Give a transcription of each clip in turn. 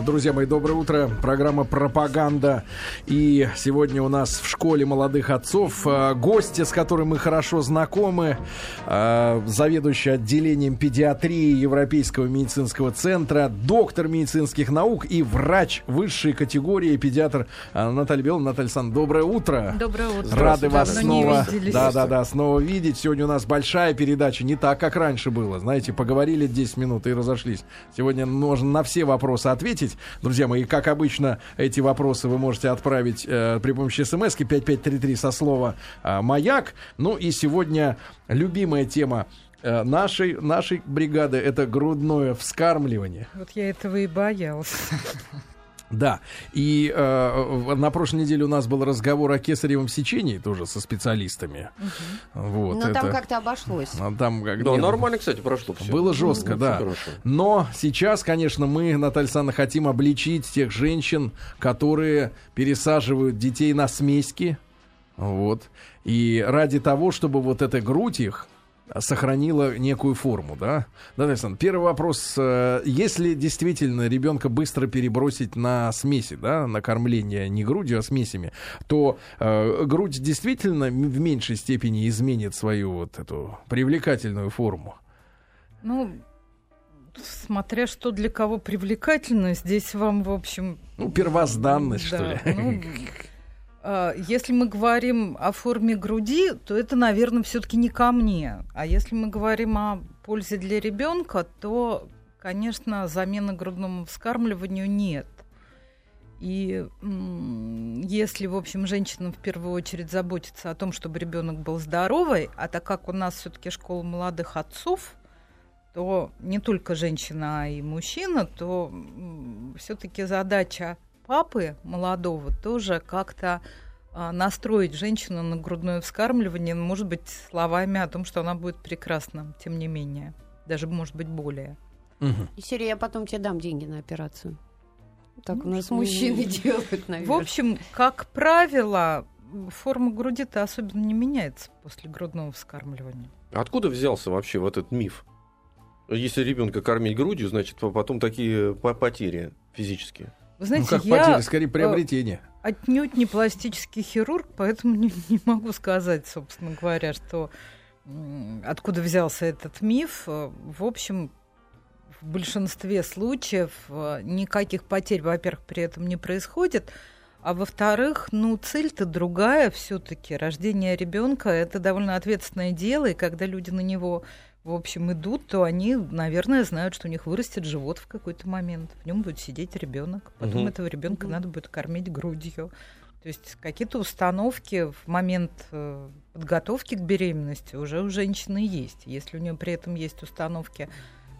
Друзья мои, доброе утро. Программа «Пропаганда». И сегодня у нас в школе молодых отцов э, гости, с которым мы хорошо знакомы, э, заведующий отделением педиатрии Европейского медицинского центра, доктор медицинских наук и врач высшей категории, педиатр э, Наталья Белова. Наталья Александровна, доброе утро. Доброе утро. Рады вас снова, да, да, да, снова видеть. Сегодня у нас большая передача, не так, как раньше было. Знаете, поговорили 10 минут и разошлись. Сегодня можно на все вопросы ответить ответить. Друзья мои, как обычно, эти вопросы вы можете отправить э, при помощи смс 5533 со слова э, «Маяк». Ну и сегодня любимая тема э, нашей, нашей бригады это грудное вскармливание. Вот я этого и боялся. Да, и э, на прошлой неделе у нас был разговор о кесаревом сечении тоже со специалистами. Угу. Вот, Но это... там как-то обошлось. А там, как... Да, нормально, кстати, прошло все. Было жестко, ну, да. Но сейчас, конечно, мы, Наталья Александровна, хотим обличить тех женщин, которые пересаживают детей на смеськи. Вот. И ради того, чтобы вот эта грудь их сохранила некую форму, да? Да, Александр, первый вопрос. Э, если действительно ребенка быстро перебросить на смеси, да, на кормление не грудью, а смесями, то э, грудь действительно в меньшей степени изменит свою вот эту привлекательную форму? Ну, смотря что для кого привлекательно, здесь вам, в общем... Ну, первозданность, да, что ли? Ну, если мы говорим о форме груди, то это, наверное, все-таки не ко мне. А если мы говорим о пользе для ребенка, то, конечно, замены грудному вскармливанию нет. И если, в общем, женщина в первую очередь заботится о том, чтобы ребенок был здоровый, а так как у нас все-таки школа молодых отцов, то не только женщина, а и мужчина, то все-таки задача папы молодого тоже как-то а, настроить женщину на грудное вскармливание, может быть, словами о том, что она будет прекрасна, тем не менее. Даже, может быть, более. Угу. И серия «Я потом тебе дам деньги на операцию». Так ну, у нас мужчины делают, наверное. В общем, как правило, форма груди-то особенно не меняется после грудного вскармливания. Откуда взялся вообще вот этот миф? Если ребенка кормить грудью, значит, потом такие потери физические. Вы знаете, ну, как я потеря, скорее приобретение. Отнюдь не пластический хирург, поэтому не, не могу сказать, собственно говоря, что откуда взялся этот миф. В общем, в большинстве случаев э, никаких потерь, во-первых, при этом не происходит. А во-вторых, ну, цель-то другая все-таки. Рождение ребенка это довольно ответственное дело, и когда люди на него в общем, идут, то они, наверное, знают, что у них вырастет живот в какой-то момент. В нем будет сидеть ребенок. Потом угу. этого ребенка угу. надо будет кормить грудью. То есть какие-то установки в момент э, подготовки к беременности уже у женщины есть. Если у нее при этом есть установки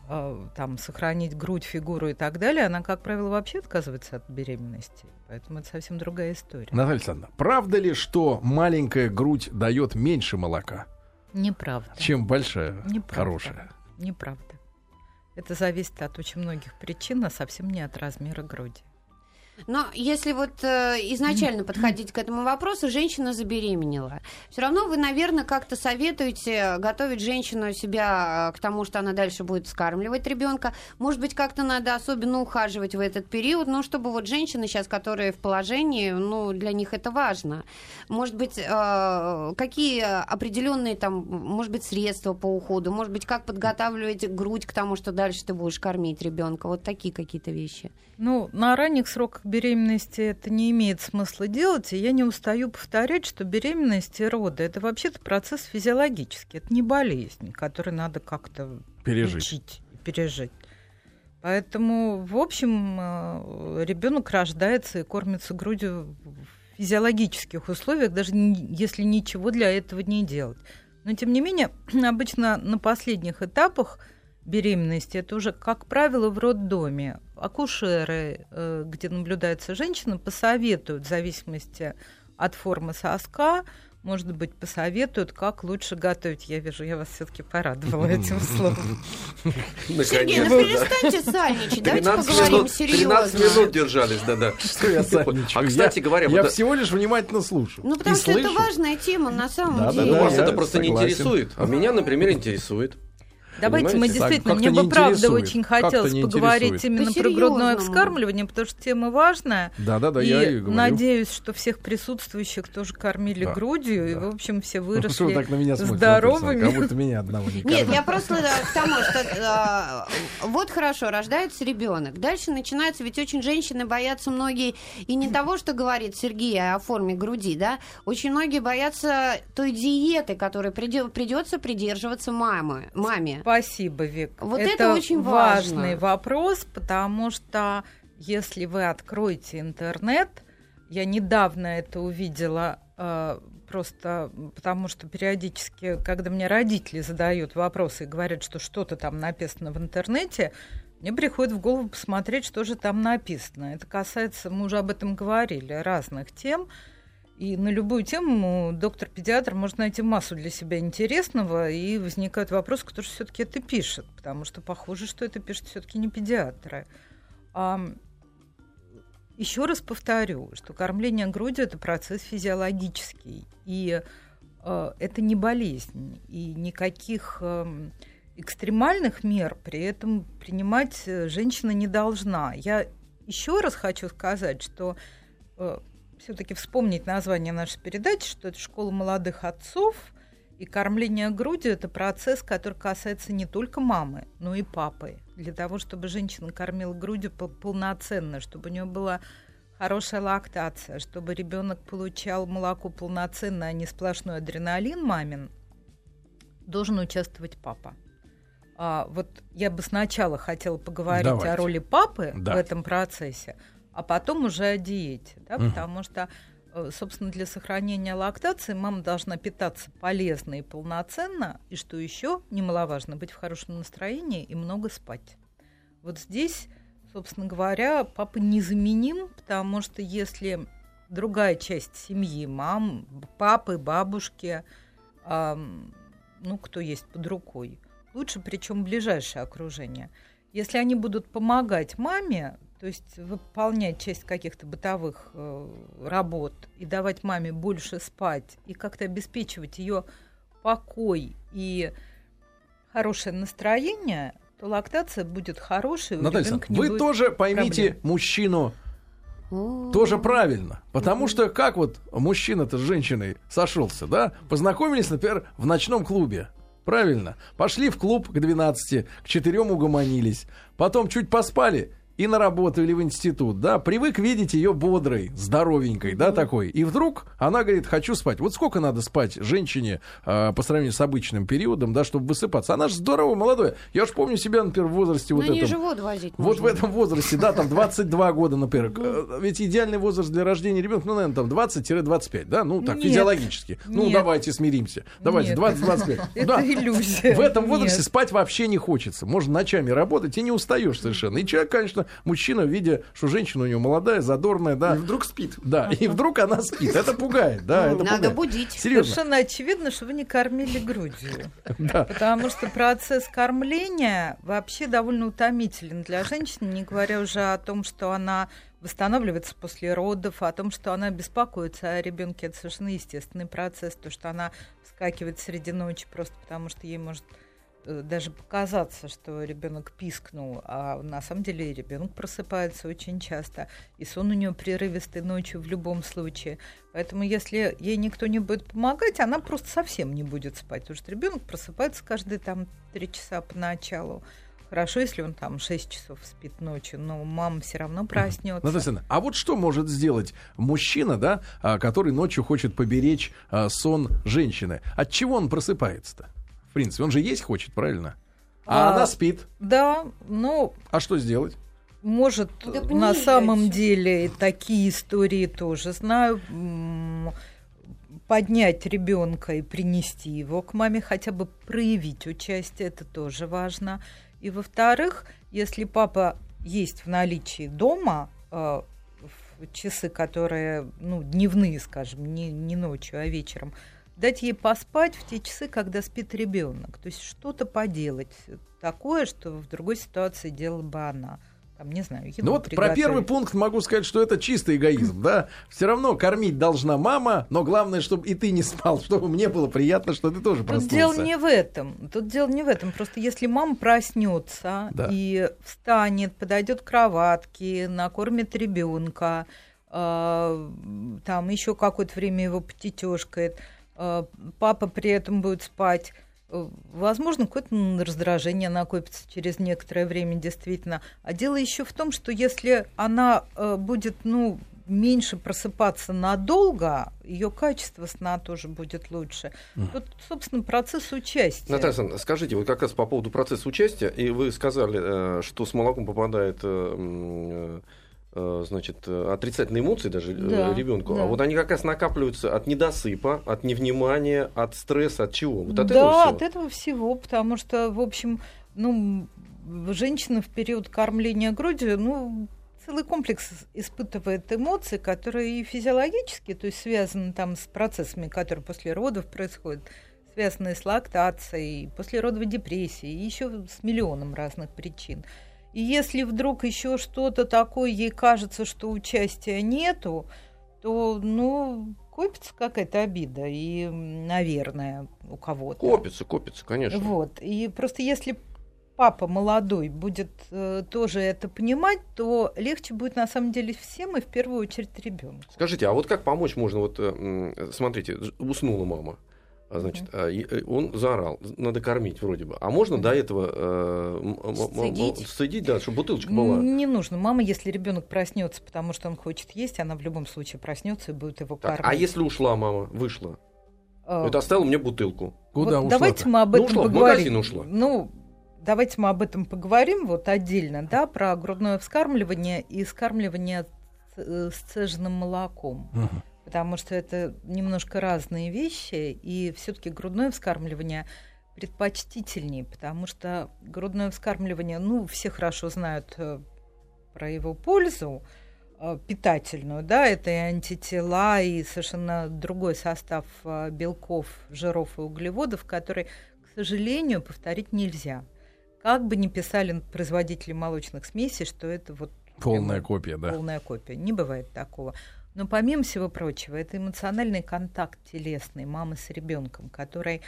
э, там сохранить грудь, фигуру и так далее, она, как правило, вообще отказывается от беременности. Поэтому это совсем другая история. Наталья Александровна, правда ли, что маленькая грудь дает меньше молока? Неправда. Чем большая, Неправда. хорошая. Неправда. Это зависит от очень многих причин, а совсем не от размера груди. Но если вот э, изначально подходить к этому вопросу, женщина забеременела. Все равно вы, наверное, как-то советуете готовить женщину себя э, к тому, что она дальше будет скармливать ребенка. Может быть, как-то надо особенно ухаживать в этот период, но чтобы вот женщины сейчас, которые в положении, ну, для них это важно. Может быть, э, какие определенные там, может быть, средства по уходу, может быть, как подготавливать грудь к тому, что дальше ты будешь кормить ребенка. Вот такие какие-то вещи. Ну, на ранних сроках беременности это не имеет смысла делать, и я не устаю повторять, что беременность и роды это вообще-то процесс физиологический, это не болезнь, которую надо как-то пережить. Учить, пережить. Поэтому, в общем, э, ребенок рождается и кормится грудью в физиологических условиях, даже если ничего для этого не делать. Но, тем не менее, обычно на последних этапах беременности, это уже, как правило, в роддоме. Акушеры, э, где наблюдается женщина, посоветуют в зависимости от формы соска, может быть, посоветуют, как лучше готовить. Я вижу, я вас все-таки порадовала этим словом. Сергей, ну перестаньте сальничать, давайте поговорим серьезно. 13 минут держались, да-да. Что я сальничаю? А, кстати говоря... Я всего лишь внимательно слушаю. Ну, потому что это важная тема на самом деле. Вас это просто не интересует, а меня, например, интересует. Давайте мы Понимаете? действительно, Так, мне бы правда очень хотелось поговорить именно про По-серьезному. грудное вскармливание, потому что тема важная. Да-да-да, и я и говорю. надеюсь, что всех присутствующих тоже кормили Да, грудью, и, да. в общем, все Ну, выросли так на меня смотрите, здоровыми. Как будто меня одного не Нет, я просто э, к тому, что э, вот хорошо, рождается ребенок. Дальше начинается, ведь очень женщины боятся многие и не того, что говорит Сергей о форме груди, да, очень многие боятся той диеты, которой придется придерживаться мамы, маме. Спасибо, Вик. Вот это очень важно. важный вопрос, потому что если вы откроете интернет, я недавно это увидела, э, просто потому что периодически, когда мне родители задают вопросы и говорят, что что-то там написано в интернете, мне приходит в голову посмотреть, что же там написано. Это касается, мы уже об этом говорили, разных тем. И на любую тему доктор-педиатр может найти массу для себя интересного, и возникает вопрос, кто же все-таки это пишет, потому что похоже, что это пишет все-таки не педиатры. еще раз повторю, что кормление грудью это процесс физиологический, и э, это не болезнь, и никаких э, экстремальных мер при этом принимать э, женщина не должна. Я еще раз хочу сказать, что э, все-таки вспомнить название нашей передачи, что это школа молодых отцов, и кормление грудью это процесс, который касается не только мамы, но и папы. Для того, чтобы женщина кормила грудью пол- полноценно, чтобы у нее была хорошая лактация, чтобы ребенок получал молоко полноценно, а не сплошной адреналин мамин, должен участвовать папа. А, вот я бы сначала хотела поговорить Давайте. о роли папы Да. в этом процессе, а потом уже о диете, да, Мгм. потому что, э, собственно, для сохранения лактации мама должна питаться полезно и полноценно, и что еще немаловажно, быть в хорошем настроении и много спать. Вот здесь, собственно говоря, папа незаменим, потому что если другая часть семьи, мам, папы, бабушки, ам, ну, кто есть под рукой, лучше, причем ближайшее окружение. Если они будут помогать маме, то есть выполнять часть каких-то бытовых э, работ и давать маме больше спать и как-то обеспечивать ее покой и хорошее настроение, то лактация будет хорошей. Наталья вы тоже поймите проблем. мужчину тоже правильно. Потому что как вот мужчина-то с женщиной сошелся, да? Познакомились, например, в ночном клубе. Правильно. Пошли в клуб к 12, к 4 угомонились. Потом чуть поспали и на работу или в институт, да, привык видеть ее бодрой, здоровенькой, да, такой. И вдруг она говорит, хочу спать. Вот сколько надо спать женщине э, по сравнению с обычным периодом, да, чтобы высыпаться? Она же здоровая, молодая. Я же помню себя, например, в возрасте Ну, вот этом. живот возить Вот в можно. этом возрасте, да, там 22 года, например. Э, Ведь идеальный возраст для рождения ребенка, ну, наверное, там 20-25, да? Ну, так, Нет. физиологически. Ну, Нет. давайте смиримся. Давайте, Нет. 20-25. Это Да. иллюзия. В этом возрасте Нет. спать вообще не хочется. Можно ночами работать и не устаешь совершенно. И человек, конечно, мужчина, видя, что женщина у него молодая, задорная, да. И вдруг спит. Да, и вдруг она спит. Это пугает, да, это Надо пугает. будить. Серьезно. Совершенно очевидно, что вы не кормили грудью. Да. Потому что процесс кормления вообще довольно утомителен для женщины, не говоря уже о том, что она восстанавливается после родов, о том, что она беспокоится о ребенке. Это совершенно естественный процесс. То, что она вскакивает среди ночи просто потому, что ей может даже показаться, что ребенок пискнул, а на самом деле ребенок просыпается очень часто, и сон у нее прерывистый ночью в любом случае. Поэтому если ей никто не будет помогать, она просто совсем не будет спать, потому что ребенок просыпается каждые там три часа поначалу. Хорошо, если он там 6 часов спит ночью, но мама все равно проснется. Наталья а вот что может сделать мужчина, да, а, который ночью хочет поберечь а, сон женщины? От чего он просыпается-то? В принципе, он же есть хочет, правильно? А, А, она спит. Да, ну, А что сделать? Может, Да на самом деле такие истории тоже знаю. Поднять ребенка и принести его к маме, хотя бы проявить участие, это тоже важно. И во-вторых, если папа есть в наличии дома, э, в часы, которые, ну, дневные, скажем, не, не ночью, а вечером, дать ей поспать в те часы, когда спит ребенок. То есть что-то поделать такое, что в другой ситуации делала бы она. там, не знаю, еду Ну вот про первый пункт могу сказать, что это чистый эгоизм, да. Все равно кормить должна мама, но главное, чтобы и ты не спал, чтобы мне было приятно, что ты тоже проснулся. Тут дело не в этом. Тут дело не в этом. Просто если мама проснется да. и встанет, подойдет к кроватке, накормит ребенка, э, там еще какое-то время его потетешкает, папа при этом будет спать Э, возможно, какое-то раздражение накопится через некоторое время, действительно. А дело еще в том, что если она э, будет, ну, меньше просыпаться надолго, ее качество сна тоже будет лучше. Mm. Тут, собственно, процесс участия. Наталья скажите, вот как раз по поводу процесса участия, и вы сказали, э, что с молоком попадает Э, значит, э, отрицательные эмоции даже э, да, ребенку, а да. а вот они как раз накапливаются от недосыпа, от невнимания, от стресса, от чего? Вот от да, этого всего. от этого всего, потому что, в общем, ну, женщина в период кормления грудью, ну, целый комплекс испытывает эмоции, которые и физиологически, то есть связаны там с процессами, которые после родов происходят, связанные с лактацией, послеродовой депрессией, и еще с миллионом разных причин. И если вдруг еще что-то такое ей кажется, что участия нету, то, ну, копится какая-то обида, и, наверное, у кого-то. Копится, копится, конечно. Вот. И просто если папа молодой будет э, тоже это понимать, то легче будет на самом деле всем и в первую очередь ребенку. Скажите, а вот как помочь можно? Вот э, смотрите, уснула мама. А, значит, mm-hmm. он заорал, надо кормить вроде бы. А можно до этого э, сцедить? сцедить, да, чтобы бутылочка была? Не нужно. Мама, если ребенок проснется, потому что он хочет есть, она в любом случае проснется и будет его так, кормить. А если ушла мама, вышла? А... Это оставила мне бутылку. Куда вот ушла? Давайте мы об ну, этом ну, ушла, поговорим. В ушла. Ну, давайте мы об этом поговорим вот отдельно, да, про грудное вскармливание и скармливание э, сцеженным молоком. Uh-huh потому что это немножко разные вещи, и все-таки грудное вскармливание предпочтительнее, потому что грудное вскармливание, ну, все хорошо знают э, про его пользу э, питательную, да, это и антитела, и совершенно другой состав э, белков, жиров и углеводов, который, к сожалению, повторить нельзя. Как бы ни писали производители молочных смесей, что это вот полная копия, да. Полная копия. Не бывает такого. Но помимо всего прочего, это эмоциональный контакт телесный мамы с ребенком, который,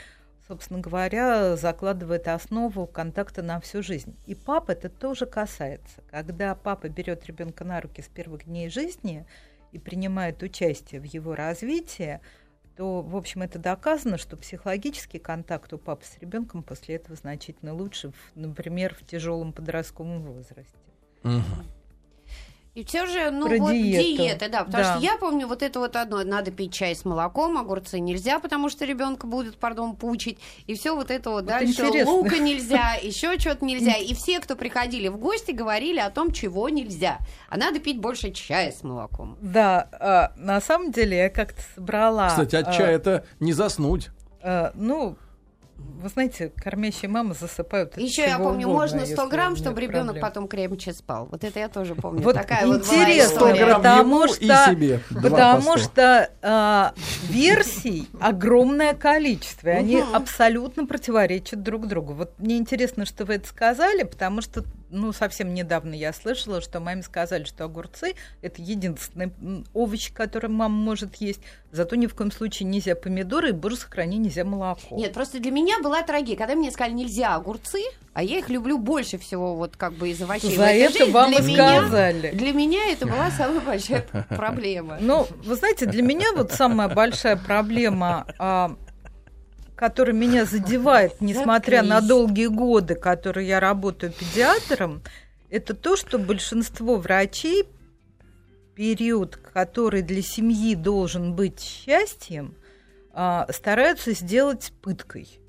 собственно говоря, закладывает основу контакта на всю жизнь. И папа это тоже касается. Когда папа берет ребенка на руки с первых дней жизни и принимает участие в его развитии, то, в общем, это доказано, что психологический контакт у папы с ребенком после этого значительно лучше, например, в тяжелом подростковом возрасте. Угу. И все же, ну Про вот диету. диета, да, потому да. что я помню вот это вот одно, надо пить чай с молоком, огурцы нельзя, потому что ребенка будет, пардон, пучить, и все вот это вот, вот дальше интересно. лука нельзя, еще что-то нельзя, и все, кто приходили в гости, говорили о том, чего нельзя, а надо пить больше чая с молоком. Да, а, на самом деле я как-то собрала. Кстати, от а, чая это не заснуть. А, ну, вы знаете, кормящие мамы засыпают. Еще я помню, угодно, можно 100 грамм, чтобы ребенок потом крепче спал. Вот это я тоже помню. Вот Такая интересно, вот потому что, себе. Потому что э, версий огромное количество, и они абсолютно противоречат друг другу. Вот мне интересно, что вы это сказали, потому что ну, совсем недавно я слышала, что маме сказали, что огурцы – это единственный овощ, который мама может есть. Зато ни в коем случае нельзя помидоры и, боже, сохрани, нельзя молоко. Нет, просто для меня была трагедия. Когда мне сказали, нельзя огурцы, а я их люблю больше всего вот как бы из овощей. За это жизнь, вам для сказали. Меня, для меня это была самая большая проблема. Ну, вы знаете, для меня вот самая большая проблема а, который меня задевает, несмотря на долгие годы, которые я работаю педиатром, это то, что большинство врачей период, который для семьи должен быть счастьем, а, стараются сделать пыткой.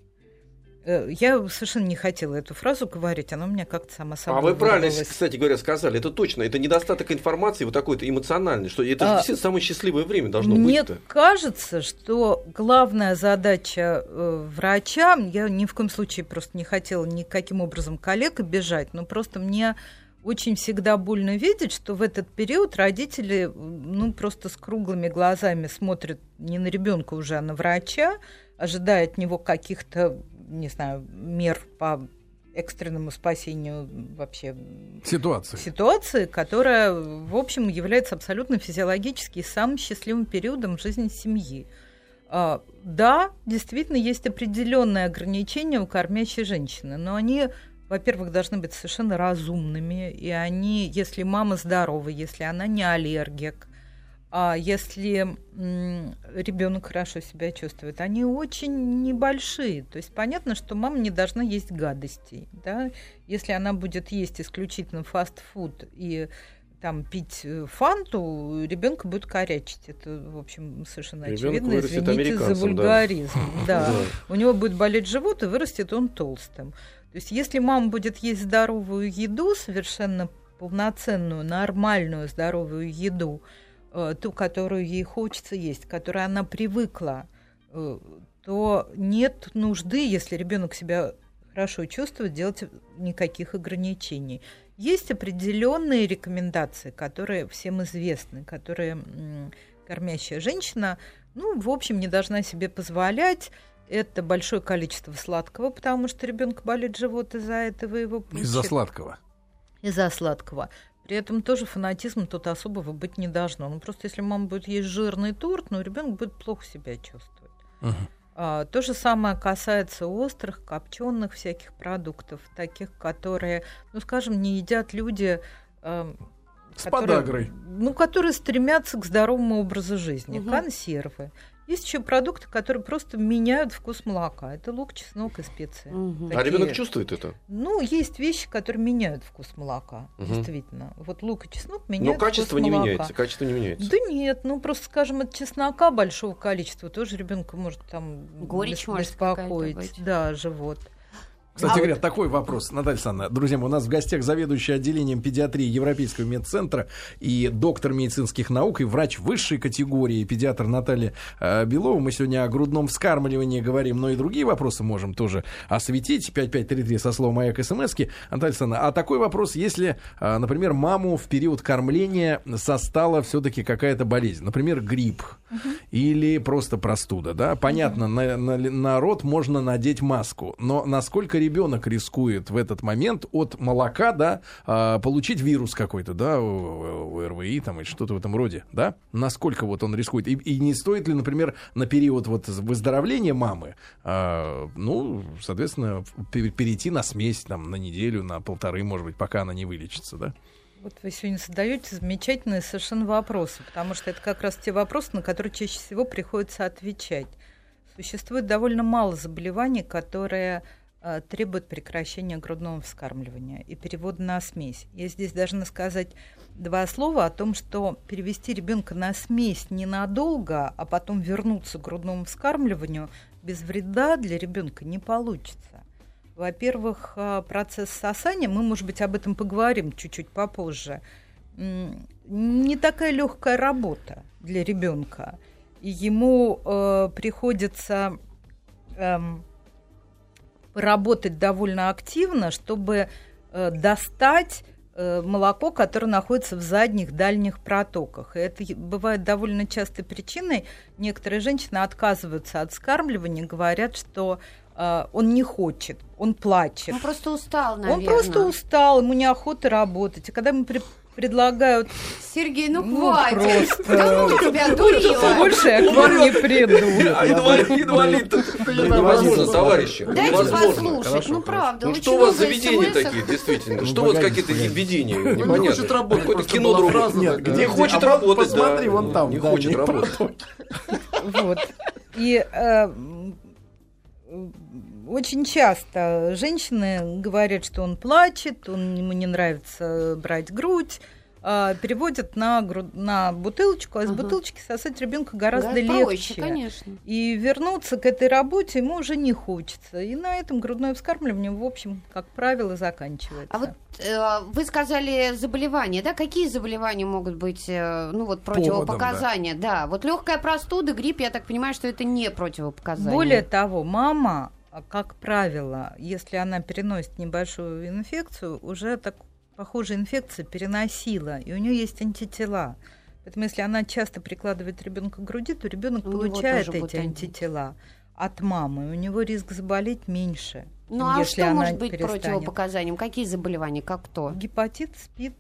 Э, я совершенно не хотела эту фразу говорить, она у меня как-то сама собой А вы правильно, кстати говоря, сказали, это точно, это недостаток информации вот такой-то эмоциональный, что это а, самое счастливое время должно мне быть. Мне кажется, что главная задача э, врача, я ни в коем случае просто не хотела никаким образом коллег обижать, но просто мне очень всегда больно видеть, что в этот период родители ну, просто с круглыми глазами смотрят не на ребенка уже, а на врача, ожидая от него каких-то не знаю, мер по экстренному спасению вообще ситуации. ситуации, которая, в общем, является абсолютно физиологически самым счастливым периодом в жизни семьи. А, да, действительно, есть определенные ограничения у кормящей женщины, но они, во-первых, должны быть совершенно разумными, и они, если мама здорова, если она не аллергик, а если ребенок хорошо себя чувствует, они очень небольшие. То есть понятно, что мама не должна есть гадостей. Да? Если она будет есть исключительно фастфуд и там пить э, фанту, ребенка будет корячить. Это, в общем, совершенно Ребенок очевидно. Извините за вульгаризм. Да. да. У него будет болеть живот, и вырастет он толстым. То есть, если мама будет есть здоровую еду, совершенно полноценную, нормальную здоровую еду, ту, которую ей хочется есть, к которой она привыкла, э, то нет нужды, если ребенок себя хорошо чувствует, делать никаких ограничений. Есть определенные рекомендации, которые всем известны, которые кормящая женщина, ну, в общем, не должна себе позволять. Это большое количество сладкого, потому что ребенок болит живот из-за этого его. Из-за сладкого. Из-за сладкого. При этом тоже фанатизм тут особого быть не должно. Ну просто если мама будет есть жирный торт, ну ребенок будет плохо себя чувствовать. Uh-huh. А, то же самое касается острых, копченых всяких продуктов, таких, которые, ну скажем, не едят люди. Э, с которые, подагрой. Ну, которые стремятся к здоровому образу жизни. Угу. Консервы, есть еще продукты, которые просто меняют вкус молока. Это лук, чеснок и специи. Угу. Такие... А ребенок чувствует это? Ну, есть вещи, которые меняют вкус молока. Угу. Действительно. Вот лук и чеснок меняют Но качество вкус не молока. меняется. Качество не меняется. Да нет, ну просто, скажем, от чеснока большого количества тоже ребенка может там Горечь беспокоить. Да, живот. Кстати а говоря, вот... такой вопрос, Наталья Александровна. Друзья у нас в гостях заведующий отделением педиатрии Европейского медцентра и доктор медицинских наук и врач высшей категории, педиатр Наталья э, Белова. Мы сегодня о грудном вскармливании говорим, но и другие вопросы можем тоже осветить. 5533 со словом «Маяк» смски. Наталья Александровна, а такой вопрос, если, э, например, маму в период кормления состала все-таки какая-то болезнь, например, грипп угу. или просто простуда, да? Понятно, угу. на, на, на рот можно надеть маску, но насколько ребенок рискует в этот момент от молока, да, а, получить вирус какой-то, да, РВИ там и что-то в этом роде, да? Насколько вот он рискует? И, и не стоит ли, например, на период вот выздоровления мамы, а, ну, соответственно, перейти на смесь там на неделю, на полторы, может быть, пока она не вылечится, да? Вот вы сегодня задаете замечательные совершенно вопросы, потому что это как раз те вопросы, на которые чаще всего приходится отвечать. Существует довольно мало заболеваний, которые требует прекращения грудного вскармливания и перевода на смесь. Я здесь должна сказать два слова о том, что перевести ребенка на смесь ненадолго, а потом вернуться к грудному вскармливанию без вреда для ребенка не получится. Во-первых, э, процесс сосания, мы, может быть, об этом поговорим чуть-чуть попозже, не такая легкая работа для ребенка. Ему э, приходится эм, работать довольно активно, чтобы э, достать э, молоко, которое находится в задних дальних протоках. И это бывает довольно частой причиной. Некоторые женщины отказываются от скармливания, говорят, что э, он не хочет, он плачет. Он просто устал, наверное. Он просто устал, ему неохота работать. И когда мы при предлагают... Сергей, ну, ну хватит. Просто... Кому тебя дурила? Больше я к вам не приду. Инвалид. Невозможно, товарищи. Дайте послушать. Ну, правда. Ну, что у вас за видения такие, действительно? Что у вас какие-то видения? Непонятно. Не хочет работать. Какое-то кино другое. Не хочет работать, Посмотри, вон там. Не хочет работать. Вот. И э, очень часто женщины говорят, что он плачет, он, ему не нравится брать грудь, а, переводят на, гру... на бутылочку, а из ага. бутылочки сосать ребенка гораздо да, легче. Проще, конечно. И вернуться к этой работе ему уже не хочется. И на этом грудное вскармливание, в общем, как правило, заканчивается. А вот э, вы сказали заболевания, да? Какие заболевания могут быть, э, ну вот противопоказания? Поводом, да. да, вот легкая простуда, грипп, я так понимаю, что это не противопоказание. Более того, мама как правило, если она переносит небольшую инфекцию, уже так похожая инфекция переносила, и у нее есть антитела. Поэтому если она часто прикладывает ребенка к груди, то ребенок получает эти антитела от мамы, у него риск заболеть меньше. Ну а что может быть перестанет. противопоказанием? Какие заболевания? Как кто? Гепатит, СПИД,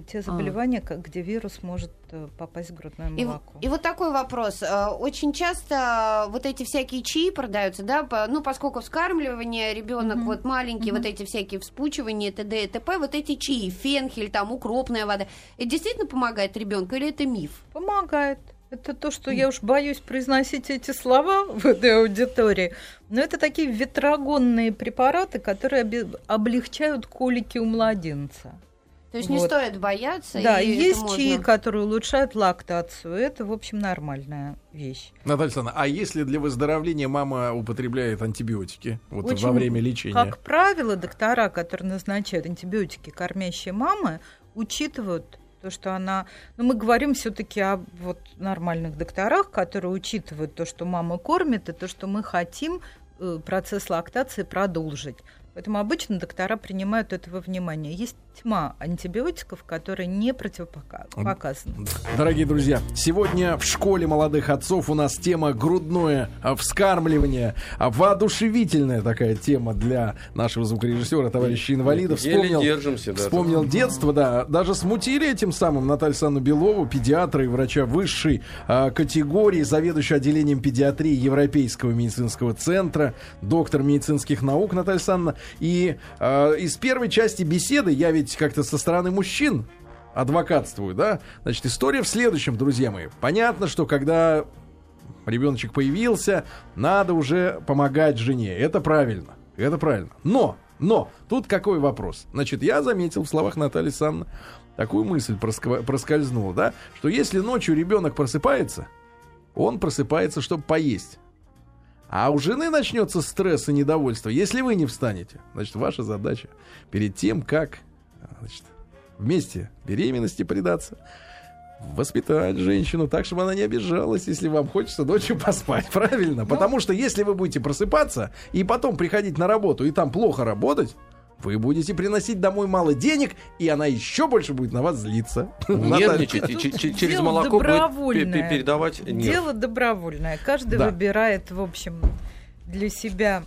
те а. заболевания, а. где вирус может э, попасть в грудное молоко. И, и вот такой вопрос. Э, очень часто вот эти всякие чаи продаются, да, ну, поскольку вскармливание, ребенок mm-hmm. вот маленький, mm-hmm. вот эти всякие вспучивания, т.д. и т.п., вот эти чаи, фенхель, там, укропная вода, это действительно помогает ребенку или это миф? Помогает. Это то, что я уж боюсь произносить эти слова в этой аудитории. Но это такие ветрогонные препараты, которые облегчают колики у младенца. То есть вот. не стоит бояться. Да, и есть можно... чаи, которые улучшают лактацию. Это, в общем, нормальная вещь. Наталья Александровна, а если для выздоровления мама употребляет антибиотики вот Очень, во время лечения? Как правило, доктора, которые назначают антибиотики кормящие мамы, учитывают то, что она... Ну, мы говорим все-таки о вот нормальных докторах, которые учитывают то, что мама кормит, и то, что мы хотим э, процесс лактации продолжить. Поэтому обычно доктора принимают этого внимания. Есть тьма антибиотиков, которые не противопоказаны. Дорогие друзья, сегодня в школе молодых отцов у нас тема грудное вскармливание. Воодушевительная такая тема для нашего звукорежиссера, товарища инвалида. Вспомнил, держимся, да, вспомнил детство, да. Даже смутили этим самым Наталью Санну Белову, педиатра и врача высшей а, категории, заведующего отделением педиатрии Европейского медицинского центра, доктор медицинских наук Наталья Санна. И э, из первой части беседы я ведь как-то со стороны мужчин адвокатствую, да? Значит, история в следующем, друзья мои. Понятно, что когда ребеночек появился, надо уже помогать жене. Это правильно. Это правильно. Но, но, тут какой вопрос? Значит, я заметил в словах Натальи Санны такую мысль проскользнула, да, что если ночью ребенок просыпается, он просыпается, чтобы поесть. А у жены начнется стресс и недовольство, если вы не встанете. Значит, ваша задача перед тем, как значит, вместе беременности предаться, воспитать женщину так, чтобы она не обижалась, если вам хочется ночью поспать. Правильно? Ну, Потому что если вы будете просыпаться и потом приходить на работу и там плохо работать, вы будете приносить домой мало денег, и она еще больше будет на вас злиться. Нервничать и через молоко будет передавать нерв. Дело добровольное. Каждый да. выбирает, в общем, для себя.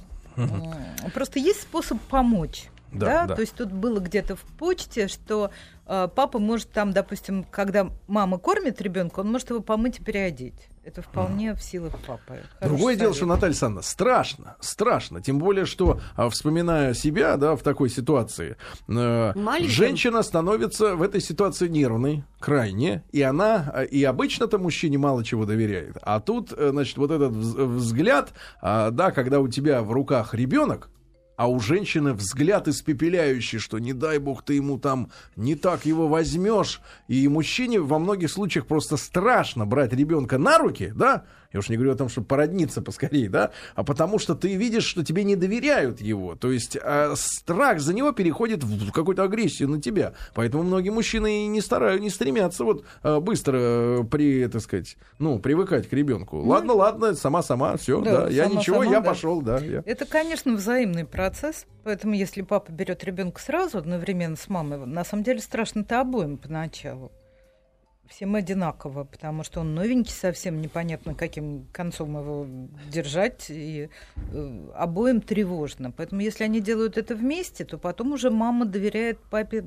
Просто есть способ помочь. Да, да? да. То есть тут было где-то в почте, что э, папа может там, допустим, когда мама кормит ребенка, он может его помыть и переодеть. Это вполне в силах папы. Хороший Другое совет. дело, что Наталья Александровна, страшно, страшно. Тем более, что, а, вспоминая себя, да, в такой ситуации, э, женщина становится в этой ситуации нервной, крайне, и она, а, и обычно-то мужчине мало чего доверяет. А тут, э, значит, вот этот взгляд, э, да, когда у тебя в руках ребенок, а у женщины взгляд испепеляющий, что не дай бог ты ему там не так его возьмешь. И мужчине во многих случаях просто страшно брать ребенка на руки, да, я уж не говорю о том, чтобы породниться поскорее, да, а потому что ты видишь, что тебе не доверяют его. То есть э, страх за него переходит в какую-то агрессию на тебя. Поэтому многие мужчины и не стараются, не стремятся вот э, быстро при, так сказать, ну, привыкать к ребенку. Ну, ладно, ладно, сама-сама, все, да, да. я ничего, сама, я да. пошел, да. Я. Это, конечно, взаимный процесс. Поэтому, если папа берет ребенка сразу, одновременно с мамой, на самом деле страшно-то обоим поначалу всем одинаково, потому что он новенький совсем, непонятно, каким концом его держать, и э, обоим тревожно. Поэтому если они делают это вместе, то потом уже мама доверяет папе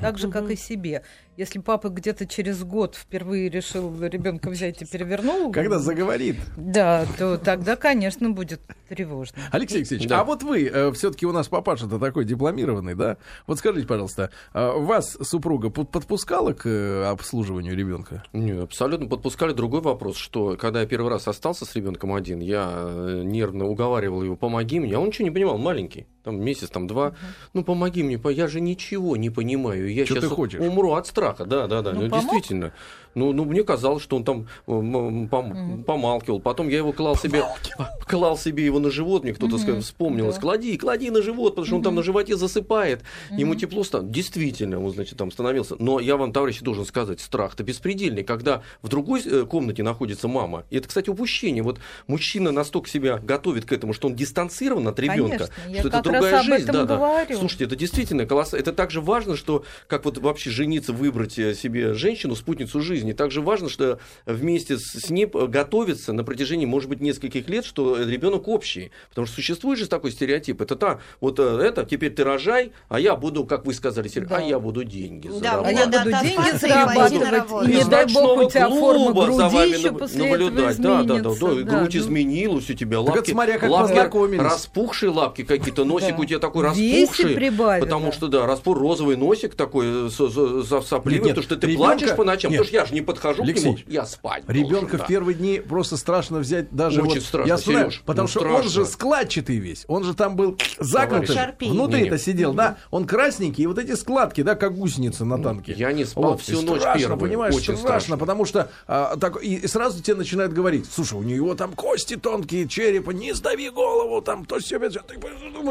так же, как и себе. Если папа где-то через год впервые решил ребенка взять и перевернул... Когда заговорит. Да, то тогда, конечно, будет тревожно. Алексей Алексеевич, да. а вот вы, э, все-таки у нас папаша-то такой дипломированный, да? Вот скажите, пожалуйста, э, вас супруга подпускала к э, обслуживанию ребенка? Нет, абсолютно подпускали. Другой вопрос, что когда я первый раз остался с ребенком один, я э, нервно уговаривал его, помоги мне, а он ничего не понимал, маленький там месяц, там два. Угу. Ну, помоги мне, я же ничего не понимаю. Я Что сейчас умру от страха. Да, да, да. Ну, ну действительно. Ну, ну, мне казалось, что он там э, пом- mm помалкивал. Потом я его клал себе, клал себе его на живот. Мне кто-то mm-hmm. вспомнилось, да. клади, клади на живот, потому что mm-hmm. он там на животе засыпает. Mm-hmm. Ему тепло стало. Действительно, он, значит, там становился. Но я вам, товарищи, должен сказать, страх-то беспредельный, когда в другой э, комнате находится мама. И это, кстати, упущение. Вот мужчина настолько себя готовит к этому, что он дистанцирован от ребенка, что это другая жизнь. Да, да. Слушайте, это действительно колоссально. Это также важно, что как вот вообще жениться, выбрать э, себе женщину, спутницу жизни. Также важно, что вместе с ней готовиться на протяжении, может быть, нескольких лет, что ребенок общий. Потому что существует же такой стереотип. Это та, вот э, это, теперь ты рожай, а я буду, как вы сказали, Сергей, да. а я буду деньги да, А я буду деньги зарабатывать. И не дай бог у тебя форма груди еще после наблюдать. Да, да, да, да, грудь изменилась у тебя, лапки, смотря как лапки распухшие лапки какие-то, носик у тебя такой распухший. Потому что, да, распух розовый носик такой э, сопливый, потому что ты плачешь по ночам, потому что я же не подхожу к нему, я спать Ребенка в первые дни просто страшно взять даже Очень страшно, потому что он же складчатый весь, он же там был загнутый, внутри это сидел, да, он красненький, и вот эти складки, да, как гусеница на танке. Я не спал всю ночь первую. понимаешь, Очень страшно, потому что а, так, и сразу тебе начинают говорить, слушай, у него там кости тонкие, черепа, не сдави голову, там то все, ты,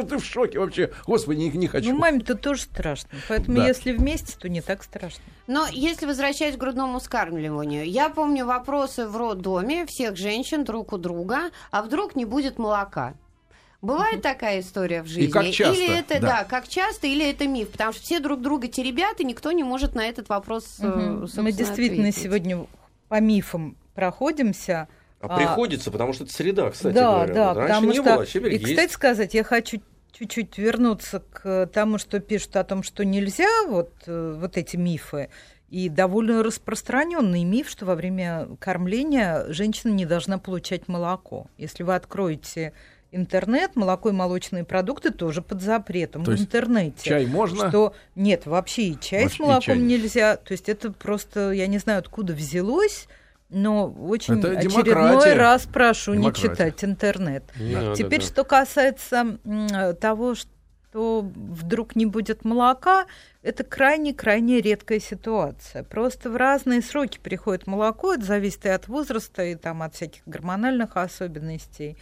ты в шоке вообще, господи, не, не хочу. Ну, маме-то тоже страшно, поэтому да. если вместе, то не так страшно. Но если возвращаясь к грудному скармливанию, я помню вопросы в роддоме всех женщин друг у друга, а вдруг не будет молока? Бывает такая история в жизни? И как часто? Или это, да. да, как часто, или это миф? Потому что все друг друга теребят, и никто не может на этот вопрос угу. Мы действительно ответить. сегодня по мифам проходимся. А, а приходится, потому что это среда, кстати да, говоря. Да, вот потому что... Было, и, есть. кстати сказать, я хочу чуть-чуть вернуться к тому, что пишут о том, что нельзя, вот, э, вот эти мифы. И довольно распространенный миф, что во время кормления женщина не должна получать молоко. Если вы откроете интернет, молоко и молочные продукты тоже под запретом То в интернете. Чай можно? Что нет, вообще и чай вообще с молоком чай. нельзя. То есть это просто, я не знаю, откуда взялось. Но очень это очередной демократия. раз прошу демократия. не читать интернет. Не Теперь, да, да. что касается того, что вдруг не будет молока, это крайне-крайне редкая ситуация. Просто в разные сроки приходит молоко, это зависит и от возраста, и там, от всяких гормональных особенностей.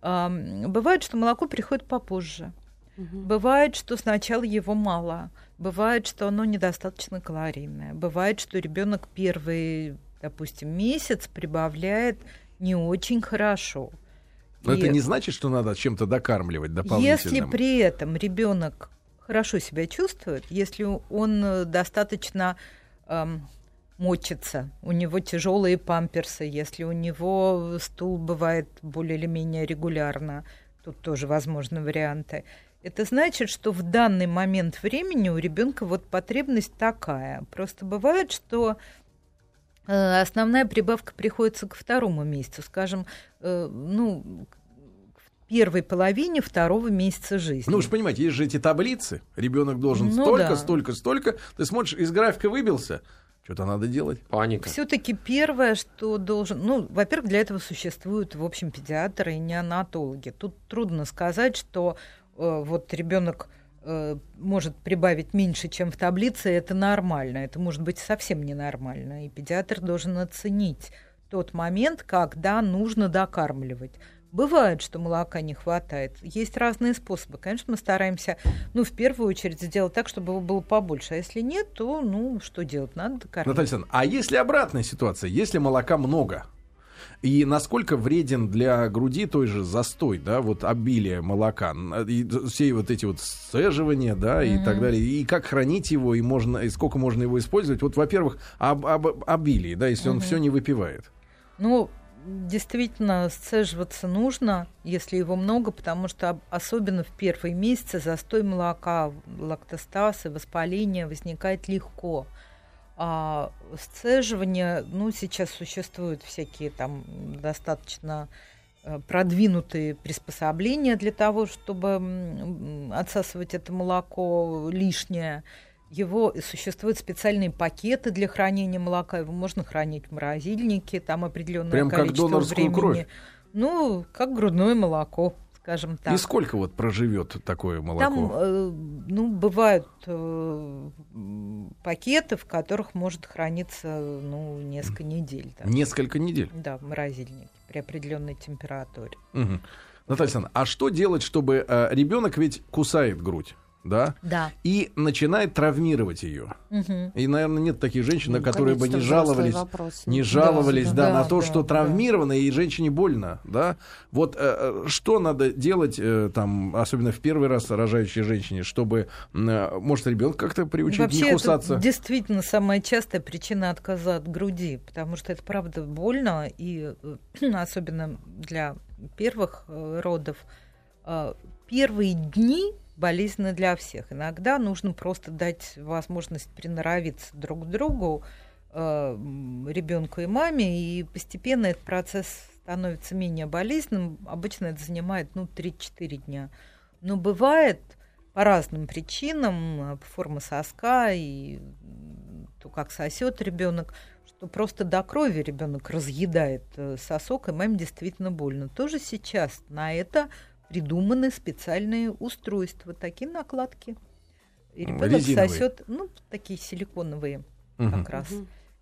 Бывает, что молоко приходит попозже. Угу. Бывает, что сначала его мало. Бывает, что оно недостаточно калорийное. Бывает, что ребенок первый, допустим, месяц прибавляет не очень хорошо. Но и это не значит, что надо чем-то докармливать дополнительно. Если при этом ребенок хорошо себя чувствует, если он достаточно эм, мочится, у него тяжелые памперсы, если у него стул бывает более или менее регулярно, тут тоже возможны варианты. Это значит, что в данный момент времени у ребенка вот потребность такая. Просто бывает, что э, основная прибавка приходится к второму месяцу, скажем, э, ну, в первой половине второго месяца жизни. Ну, вы же понимаете, есть же эти таблицы. Ребенок должен ну, столько, да. столько, столько. Ты смотришь, из графика выбился, что-то надо делать. Паника. Все-таки первое, что должен... Ну, во-первых, для этого существуют, в общем, педиатры и неонатологи. Тут трудно сказать, что э, вот ребенок э, может прибавить меньше, чем в таблице, это нормально. Это может быть совсем ненормально. И педиатр должен оценить тот момент, когда нужно докармливать. Бывает, что молока не хватает. Есть разные способы. Конечно, мы стараемся, ну, в первую очередь, сделать так, чтобы его было побольше. А если нет, то, ну, что делать? Надо докормить. Наталья Александровна, а если обратная ситуация? Если молока много, и насколько вреден для груди той же застой, да, вот обилие молока, и все вот эти вот сцеживания, да, mm-hmm. и так далее, и как хранить его, и можно, и сколько можно его использовать. Вот, во-первых, об, об обилии, да, если mm-hmm. он все не выпивает. Ну, действительно сцеживаться нужно, если его много, потому что особенно в первые месяцы застой молока, лактостаз и воспаление возникает легко. А сцеживание, ну, сейчас существуют всякие там достаточно э, продвинутые приспособления для того, чтобы отсасывать это молоко лишнее. Его существуют специальные пакеты для хранения молока. Его можно хранить в морозильнике, там определенное Прям количество как времени. Кровь. Ну, как грудное молоко скажем так. И сколько вот проживет такое молоко? Там, э, ну, бывают э, пакеты, в которых может храниться, ну, несколько недель. Так. Несколько недель? Да, в морозильнике при определенной температуре. Угу. Наталья Александровна, а что делать, чтобы э, ребенок ведь кусает грудь? Да, Да. и начинает травмировать ее. Мгм. И, наверное, нет таких женщин, Ну, которые бы не жаловались, вопрос. не жаловались, да, да, на то, да, что да. травмировано, и женщине больно, да. Вот э, э, что надо делать, э, там, особенно в первый раз рожающей женщине, чтобы, э, может, ребенка как-то приучить Вообще, не это кусаться? действительно самая частая причина отказа от груди, потому что это правда больно, и э, особенно для первых э, родов. Первые дни болезненно для всех. Иногда нужно просто дать возможность приноровиться друг к другу, ребенку и маме, и постепенно этот процесс становится менее болезненным. Обычно это занимает ну, 3-4 дня. Но бывает по разным причинам, э, форма соска и то, как сосет ребенок, что просто до крови ребенок разъедает э, сосок, и маме действительно больно. Тоже сейчас на это придуманы специальные устройства, такие накладки. И ребенок Резиновые. сосет, ну, такие силиконовые Мгм. как раз.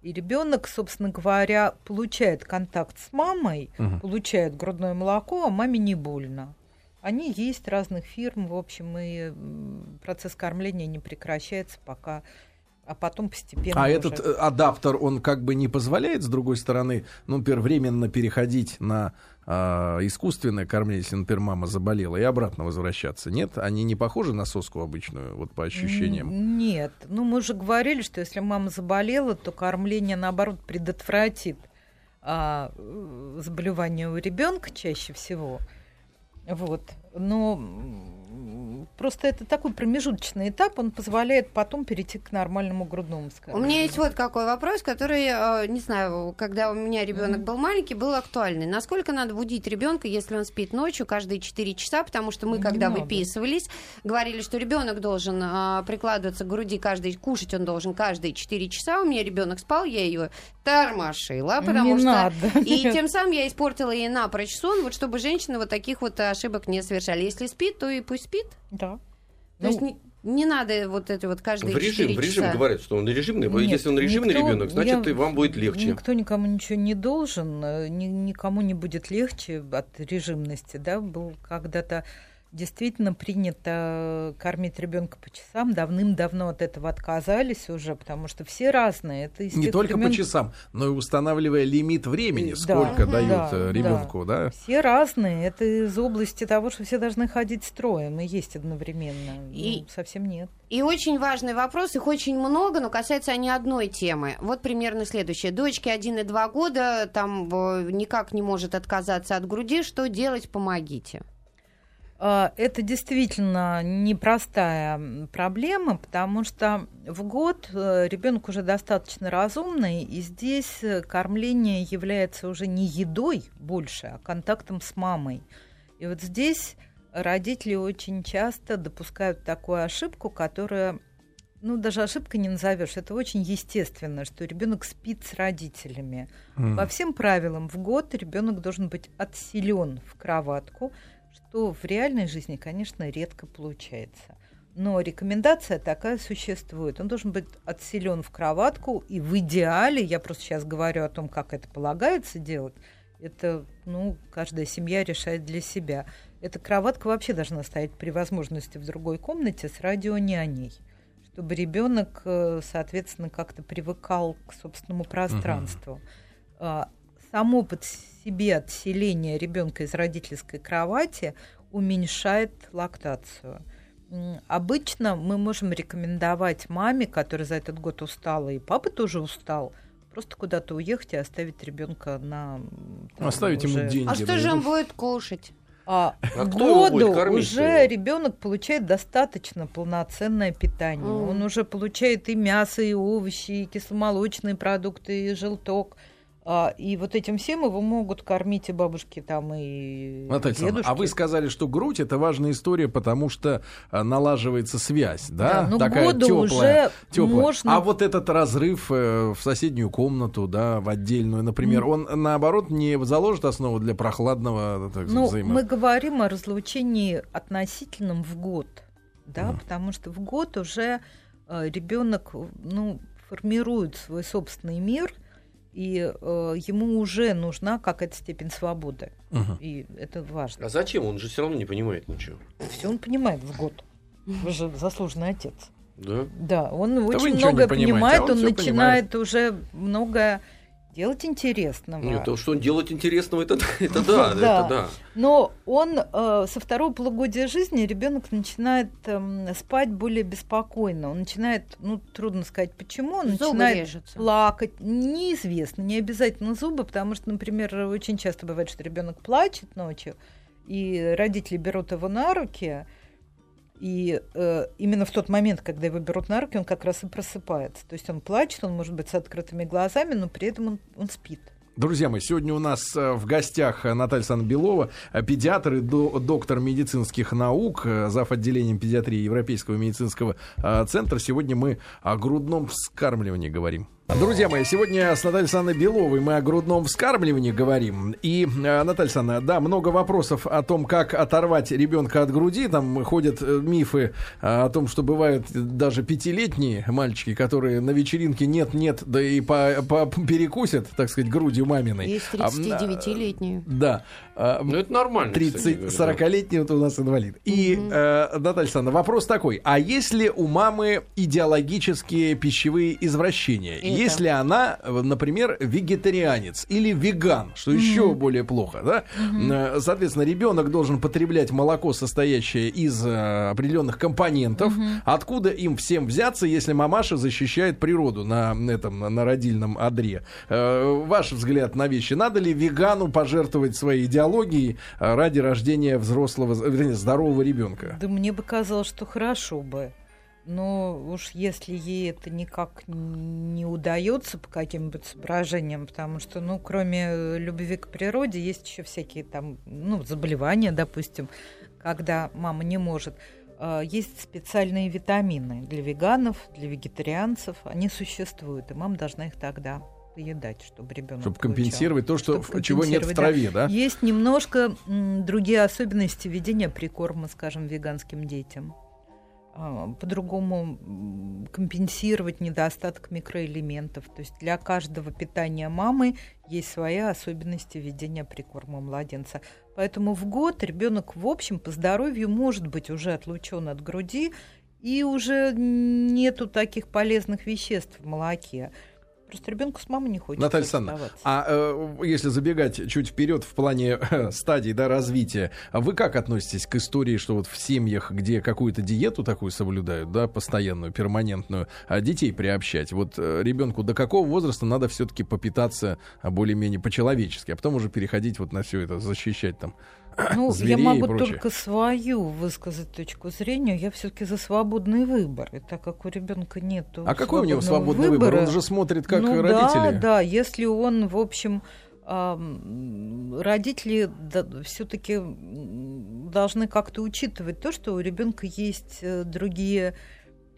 И ребенок, собственно говоря, получает контакт с мамой, Мгм. получает грудное молоко, а маме не больно. Они есть разных фирм, в общем, и процесс кормления не прекращается пока, а потом постепенно. А уже. этот э, адаптер, он как бы не позволяет, с другой стороны, ну, например, временно переходить на а, искусственное кормление, если, например, мама заболела, и обратно возвращаться. Нет? Они не похожи на соску обычную, вот по ощущениям? Нет. Ну, мы уже говорили, что если мама заболела, то кормление, наоборот, предотвратит а, э, заболевание у ребенка чаще всего. Вот. Но просто это такой промежуточный этап, он позволяет потом перейти к нормальному грудному У вскармливанию. меня есть вот какой вопрос, который, э, не знаю, когда у меня ребенок был маленький, был актуальный. Насколько надо будить ребенка, если он спит ночью каждые 4 часа? Потому что мы, Не когда надо. выписывались, говорили, что ребенок должен а, прикладываться к груди каждый, кушать он должен каждые 4 часа. У меня ребенок спал, я ее тормошила, потому Не что надо. и тем самым я испортила ей напрочь сон, вот чтобы женщины вот таких вот ошибок не совершали. Если спит, то и пусть спит. Да. То есть Ну, не, не надо вот это вот каждые В режим, 4 в режим говорят, что он режимный. Нет, Если он режимный никто- ребенок, значит, я- вам будет легче. Никто никому ничего не должен, э, ни- никому не будет легче от режимности, да, был когда-то действительно принято кормить ребенка по часам, давным-давно от этого отказались уже, потому что все разные. Это Не только по времен- часам, но и устанавливая лимит времени, Да, сколько Мгм. дают да, э, ребенку, да? Все разные. Это из области того, что все должны ходить строем и есть одновременно. И- Ну, совсем нет. И очень важный вопрос, их очень много, но касается они одной темы. Вот примерно следующее. Дочке 1 и 2 года, там э, никак не может отказаться от груди. Что делать? Помогите. А, Это действительно непростая проблема, потому что в год ребенок уже достаточно разумный, и здесь э, кормление является уже не едой больше, а контактом с мамой. И вот здесь родители очень часто допускают такую ошибку, которая, ну даже ошибкой не назовешь, это очень естественно, что ребенок спит с родителями. М. По всем правилам в год ребенок должен быть отселен в кроватку, что в реальной жизни, конечно, редко получается. Но рекомендация такая существует. Он должен быть отселен в кроватку, и в идеале, я просто сейчас говорю о том, как это полагается делать, это, ну, каждая семья решает для себя. Эта кроватка вообще должна стоять при возможности в другой комнате с радионяней, чтобы ребенок, э, соответственно, как-то привыкал к собственному пространству. А, Само по себе отселение ребенка из родительской кровати уменьшает лактацию. Обычно мы можем рекомендовать маме, которая за этот год устала, и папа тоже устал, просто куда-то уехать и оставить ребенка на там Оставить ему уже- деньги. А что же он будет кушать? А, А году уже ребенок получает достаточно полноценное питание. Мгм. Он уже получает и мясо, и овощи, и кисломолочные продукты, и желток. А, и вот этим всем его могут кормить и бабушки там, и Наталья дедушки. а вы сказали, что грудь это важная история, потому что а, налаживается связь, да? Да, ну, Такая году теплая, уже теплая. можно- А вот этот разрыв э, в соседнюю комнату, да, в отдельную, например, он наоборот не заложит основу для прохладного так, Ну, взаимо... мы говорим о разлучении относительном в год, да, Мгм. потому что в год уже ребенок, ну, формирует свой собственный мир, и э, ему уже нужна какая-то степень свободы. Мгм. И это важно. А зачем? Он же все равно не понимает ничего. Все он понимает в год. Вы же заслуженный отец. Да? Да, он да очень многое понимает, а он, он начинает понимает. уже многое делать интересного. Нет, то, что он делать интересного, это, это да, да. это да. Но он э, со второго полугодия жизни ребенок начинает э, спать более беспокойно. Он начинает, ну, трудно сказать почему, он зубы начинает режется. плакать. Неизвестно, не обязательно зубы, потому что, например, очень часто бывает, что ребенок плачет ночью, и родители берут его на руки, и э, именно в тот момент, когда его берут на руки, он как раз и просыпается. То есть он плачет, он может быть с открытыми глазами, но при этом он, он спит. Друзья мои, сегодня у нас э, в гостях Наталья Санбелова, э, педиатр и до, доктор медицинских наук, э, зав. отделением педиатрии Европейского медицинского центра. Сегодня мы о грудном вскармливании говорим. Друзья мои, сегодня с Натальей Санной Беловой мы о грудном вскармливании говорим. И, э, Наталья Санна, да, много вопросов о том, как оторвать ребенка от груди. Там ходят э, мифы э, о том, что бывают даже пятилетние мальчики, которые на вечеринке нет-нет, да и по, по перекусят, так сказать, грудью маминой. Есть 39-летние. А, да. А, ну, это нормально. 30-40-летний вот у нас инвалид. И, угу. э, Наталья Санна, вопрос такой. А если у мамы идеологические пищевые извращения? Если она, например, вегетарианец или веган, что еще более плохо, да? Угу. Соответственно, ребенок должен потреблять молоко, состоящее из э, определенных компонентов. Угу. Откуда им всем взяться, если мамаша защищает природу на этом на родильном одре? Э, ваш взгляд на вещи. Надо ли вегану пожертвовать своей идеологией? а, ради рождения взрослого, вернее, здорового ребенка? Да мне бы казалось, что хорошо бы. Но уж если ей это никак не удается по каким-нибудь соображениям, потому что, ну, кроме любви к природе, есть еще всякие там, ну, заболевания, допустим, когда мама не может. А, есть специальные витамины для веганов, для вегетарианцев. Они существуют, и мама должна их тогда поедать, чтобы ребенок чтобы компенсировать то, что чтобы чего нет в траве, да? да? Есть немножко м, другие особенности ведения прикорма, скажем, веганским детям. А, по-другому компенсировать недостаток микроэлементов. То есть для каждого питания мамы есть свои особенности ведения прикорма младенца. Поэтому в год ребенок, в общем, по здоровью может быть уже отлучен от груди, и уже нету таких полезных веществ в молоке. Просто ребенку с мамой не хочется. Наталья Санна, а э, если забегать чуть вперед в плане э, стадий да, развития, а вы как относитесь к истории, что вот в семьях, где какую-то диету такую соблюдают, да, постоянную, перманентную, а детей приобщать? Вот э, ребенку до какого возраста надо все-таки попитаться а, более-менее по-человечески, а потом уже переходить вот на все это, защищать там ну, я могу только свою высказать точку зрения. Я все-таки за свободный выбор. И так как у ребенка нет. А какой у него свободный выбора, выбор? Он же смотрит как ну, родители. Да, да. Если он, в общем, родители все-таки должны как-то учитывать то, что у ребенка есть э, другие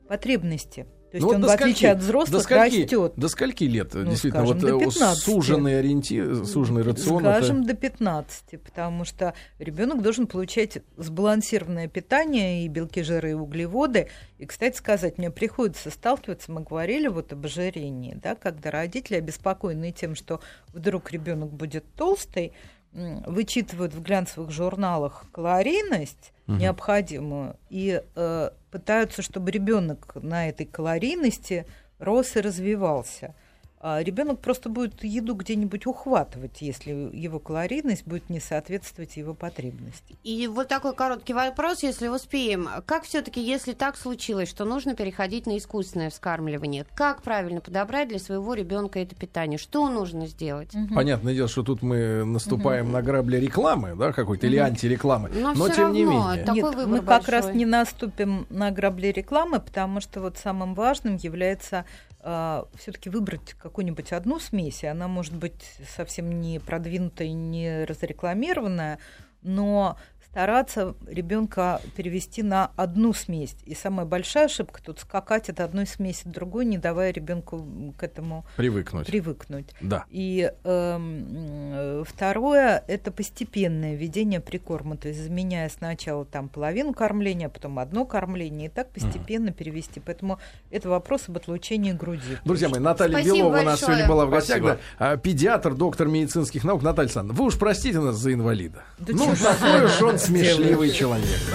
потребности. То есть ну, он, в отличие скольки, от взрослых, до скольки, растет. До скольки лет, ну, действительно, скажем, вот до 15. Э, суженный ориентир, суженный рацион? Скажем, это... до 15, потому что ребенок должен получать сбалансированное питание и белки, жиры и углеводы. И, кстати сказать, мне приходится сталкиваться, мы говорили вот об ожирении, да, когда родители обеспокоены тем, что вдруг ребенок будет толстый, вычитывают в глянцевых журналах калорийность угу. необходимую и э, пытаются, чтобы ребенок на этой калорийности рос и развивался. А ребенок просто будет еду где-нибудь ухватывать, если его калорийность будет не соответствовать его потребности. И вот такой короткий вопрос, если успеем. Как все-таки, если так случилось, что нужно переходить на искусственное вскармливание, как правильно подобрать для своего ребенка это питание? Что нужно сделать? Угу. Понятное дело, что тут мы наступаем угу. на грабли рекламы, да, какой-то, угу. или антирекламы. Но, Но тем равно, не менее. Такой Нет, мы большой. как раз не наступим на грабли рекламы, потому что вот самым важным является все-таки выбрать какую-нибудь одну смесь, и она может быть совсем не продвинутая, не разрекламированная, но стараться ребенка перевести на одну смесь. И самая большая ошибка тут скакать от одной смеси к другой, не давая ребенку к этому привыкнуть. привыкнуть. Да. И э, второе это постепенное введение прикорма, то есть заменяя сначала там половину кормления, а потом одно кормление, и так постепенно угу. перевести. Поэтому это вопрос об отлучении груди. Друзья мои, Наталья Спасибо Белова большое. у нас сегодня была в гостях. Да, а, педиатр, доктор медицинских наук Наталья Александровна. Вы уж простите нас за инвалида. Да ну, такой уж он смешливый человек, да.